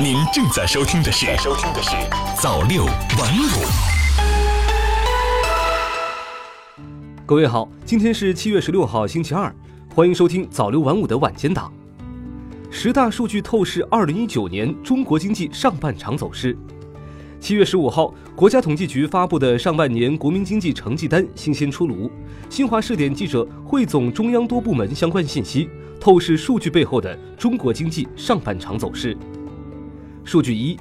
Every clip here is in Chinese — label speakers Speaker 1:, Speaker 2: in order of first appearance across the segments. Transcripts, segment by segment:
Speaker 1: 您正在收听的是收听的是早六晚五。
Speaker 2: 各位好，今天是七月十六号，星期二，欢迎收听早六晚五的晚间档。十大数据透视二零一九年中国经济上半场走势。七月十五号，国家统计局发布的上半年国民经济成绩单新鲜出炉。新华视点记者汇总中央多部门相关信息，透视数据背后的中国经济上半场走势。数据一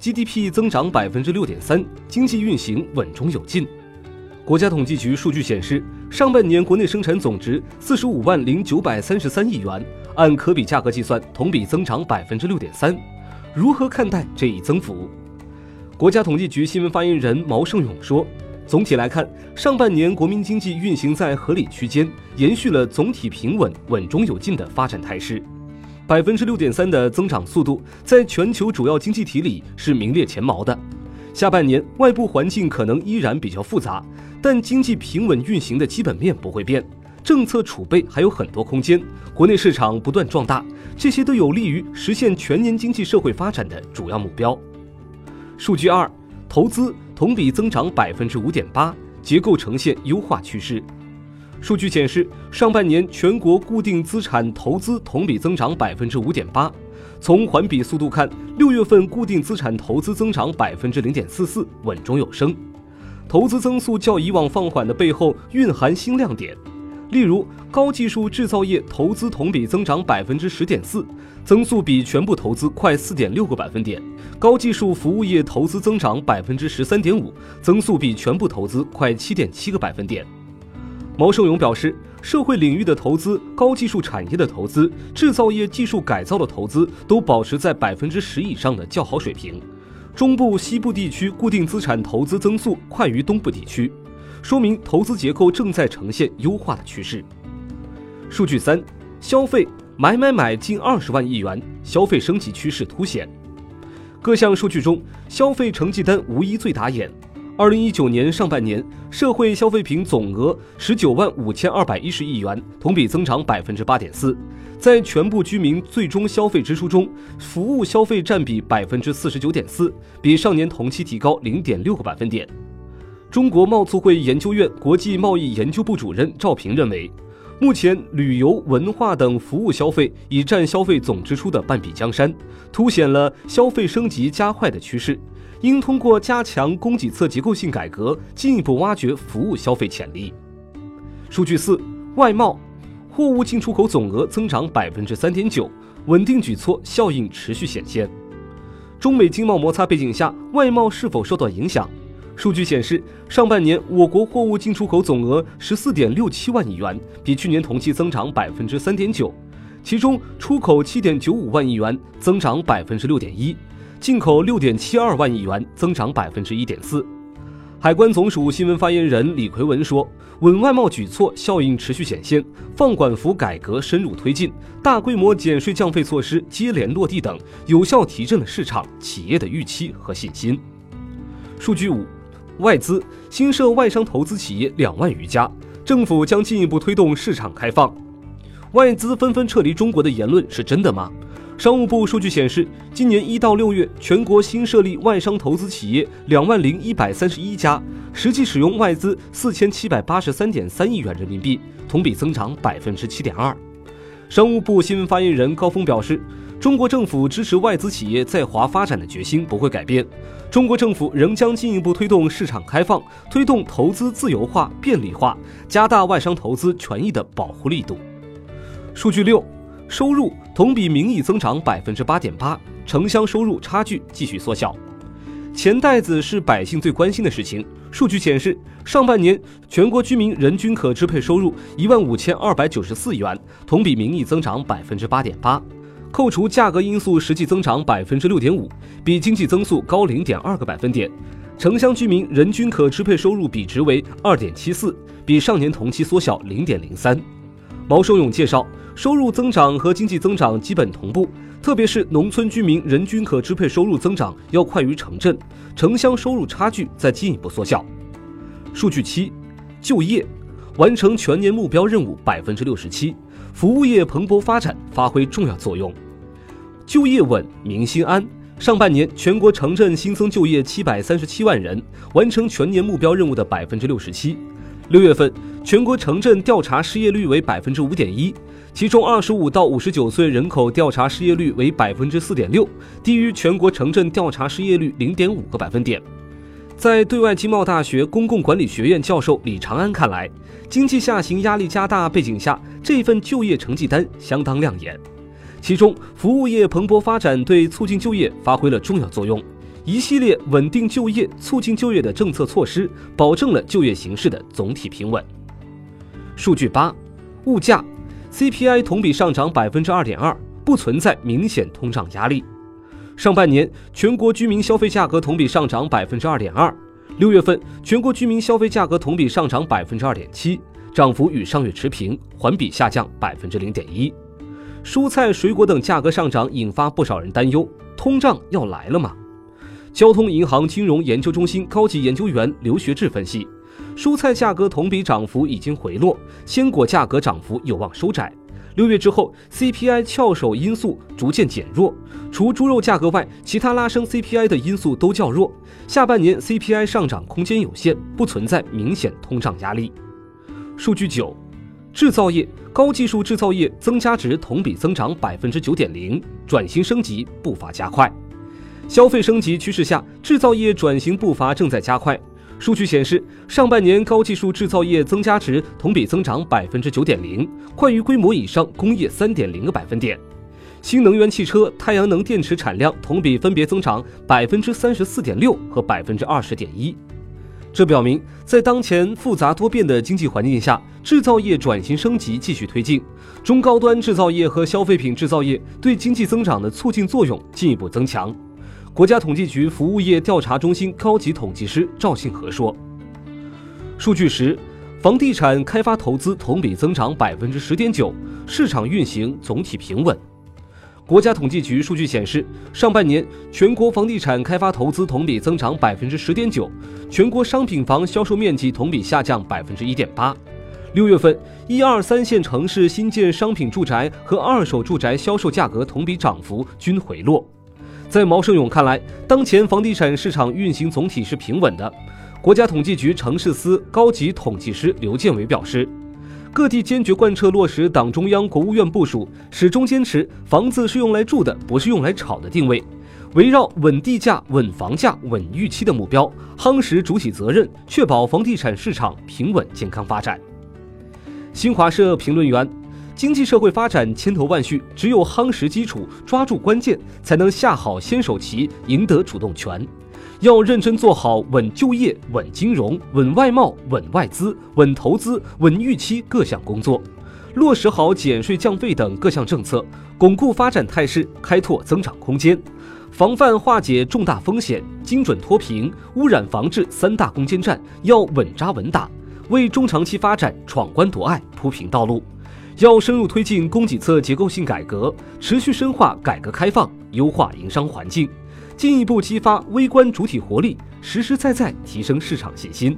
Speaker 2: ，GDP 增长百分之六点三，经济运行稳中有进。国家统计局数据显示，上半年国内生产总值四十五万零九百三十三亿元，按可比价格计算，同比增长百分之六点三。如何看待这一增幅？国家统计局新闻发言人毛盛勇说：“总体来看，上半年国民经济运行在合理区间，延续了总体平稳、稳中有进的发展态势。百分之六点三的增长速度，在全球主要经济体里是名列前茅的。下半年外部环境可能依然比较复杂，但经济平稳运行的基本面不会变，政策储备还有很多空间，国内市场不断壮大，这些都有利于实现全年经济社会发展的主要目标。”数据二，投资同比增长百分之五点八，结构呈现优化趋势。数据显示，上半年全国固定资产投资同比增长百分之五点八。从环比速度看，六月份固定资产投资增长百分之零点四四，稳中有升。投资增速较以往放缓的背后，蕴含新亮点。例如，高技术制造业投资同比增长百分之十点四，增速比全部投资快四点六个百分点；高技术服务业投资增长百分之十三点五，增速比全部投资快七点七个百分点。毛盛勇表示，社会领域的投资、高技术产业的投资、制造业技术改造的投资都保持在百分之十以上的较好水平，中部、西部地区固定资产投资增速快于东部地区。说明投资结构正在呈现优化的趋势。数据三，消费买买买近二十万亿元，消费升级趋势凸显。各项数据中，消费成绩单无一最打眼。二零一九年上半年，社会消费品总额十九万五千二百一十亿元，同比增长百分之八点四。在全部居民最终消费支出中，服务消费占比百分之四十九点四，比上年同期提高零点六个百分点。中国贸促会研究院国际贸易研究部主任赵平认为，目前旅游、文化等服务消费已占消费总支出的半壁江山，凸显了消费升级加快的趋势。应通过加强供给侧结构性改革，进一步挖掘服务消费潜力。数据四，外贸货物进出口总额增长百分之三点九，稳定举措效应持续显现。中美经贸摩擦背景下，外贸是否受到影响？数据显示，上半年我国货物进出口总额十四点六七万亿元，比去年同期增长百分之三点九。其中，出口七点九五万亿元，增长百分之六点一；进口六点七二万亿元，增长百分之一点四。海关总署新闻发言人李奎文说：“稳外贸举措效应持续显现，放管服改革深入推进，大规模减税降费措施接连落地等，有效提振了市场企业的预期和信心。”数据五。外资新设外商投资企业两万余家，政府将进一步推动市场开放。外资纷纷撤离中国的言论是真的吗？商务部数据显示，今年一到六月，全国新设立外商投资企业两万零一百三十一家，实际使用外资四千七百八十三点三亿元人民币，同比增长百分之七点二。商务部新闻发言人高峰表示。中国政府支持外资企业在华发展的决心不会改变，中国政府仍将进一步推动市场开放，推动投资自由化、便利化，加大外商投资权益的保护力度。数据六，收入同比名义增长百分之八点八，城乡收入差距继续缩小。钱袋子是百姓最关心的事情。数据显示，上半年全国居民人均可支配收入一万五千二百九十四元，同比名义增长百分之八点八。扣除价格因素，实际增长百分之六点五，比经济增速高零点二个百分点。城乡居民人均可支配收入比值为二点七四，比上年同期缩小零点零三。毛寿勇介绍，收入增长和经济增长基本同步，特别是农村居民人均可支配收入增长要快于城镇，城乡收入差距在进一步缩小。数据七，就业完成全年目标任务百分之六十七。服务业蓬勃发展，发挥重要作用，就业稳，民心安。上半年全国城镇新增就业七百三十七万人，完成全年目标任务的百分之六十七。六月份全国城镇调查失业率为百分之五点一，其中二十五到五十九岁人口调查失业率为百分之四点六，低于全国城镇调查失业率零点五个百分点。在对外经贸大学公共管理学院教授李长安看来，经济下行压力加大背景下，这份就业成绩单相当亮眼。其中，服务业蓬勃发展对促进就业发挥了重要作用，一系列稳定就业、促进就业的政策措施，保证了就业形势的总体平稳。数据八，物价，CPI 同比上涨百分之二点二，不存在明显通胀压力。上半年全国居民消费价格同比上涨百分之二点二，六月份全国居民消费价格同比上涨百分之二点七，涨幅与上月持平，环比下降百分之零点一。蔬菜、水果等价格上涨引发不少人担忧，通胀要来了吗？交通银行金融研究中心高级研究员刘学志分析，蔬菜价格同比涨幅已经回落，鲜果价格涨幅有望收窄。六月之后，CPI 翘首因素逐渐减弱，除猪肉价格外，其他拉升 CPI 的因素都较弱。下半年 CPI 上涨空间有限，不存在明显通胀压力。数据九，制造业高技术制造业增加值同比增长百分之九点零，转型升级步伐加快。消费升级趋势下，制造业转型步伐正在加快。数据显示，上半年高技术制造业增加值同比增长百分之九点零，快于规模以上工业三点零个百分点。新能源汽车、太阳能电池产量同比分别增长百分之三十四点六和百分之二十点一。这表明，在当前复杂多变的经济环境下，制造业转型升级继续推进，中高端制造业和消费品制造业对经济增长的促进作用进一步增强。国家统计局服务业调查中心高级统计师赵信和说：“数据十，房地产开发投资同比增长百分之十点九，市场运行总体平稳。”国家统计局数据显示，上半年全国房地产开发投资同比增长百分之十点九，全国商品房销售面积同比下降百分之一点八。六月份，一二三线城市新建商品住宅和二手住宅销售价格同比涨幅均回落。在毛胜勇看来，当前房地产市场运行总体是平稳的。国家统计局城市司高级统计师刘建伟表示，各地坚决贯彻落实党中央、国务院部署，始终坚持房子是用来住的，不是用来炒的定位，围绕稳地价、稳房价、稳预期的目标，夯实主体责任，确保房地产市场平稳健康发展。新华社评论员。经济社会发展千头万绪，只有夯实基础，抓住关键，才能下好先手棋，赢得主动权。要认真做好稳就业、稳金融、稳外贸、稳外资、稳投资、稳预期各项工作，落实好减税降费等各项政策，巩固发展态势，开拓增长空间，防范化解重大风险，精准脱贫、污染防治三大攻坚战要稳扎稳打，为中长期发展闯关夺爱铺平道路。要深入推进供给侧结构性改革，持续深化改革开放，优化营商环境，进一步激发微观主体活力，实实在在提升市场信心。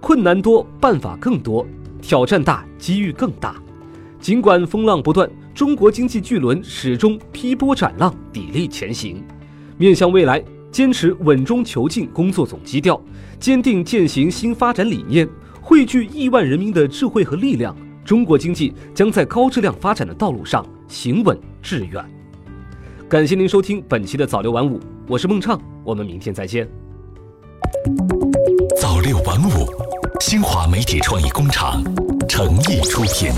Speaker 2: 困难多，办法更多；挑战大，机遇更大。尽管风浪不断，中国经济巨轮始终劈波斩浪，砥砺前行。面向未来，坚持稳中求进工作总基调，坚定践行新发展理念，汇聚亿万人民的智慧和力量。中国经济将在高质量发展的道路上行稳致远。感谢您收听本期的早六晚五，我是孟畅，我们明天再见。
Speaker 1: 早六晚五，新华媒体创意工厂诚意出品。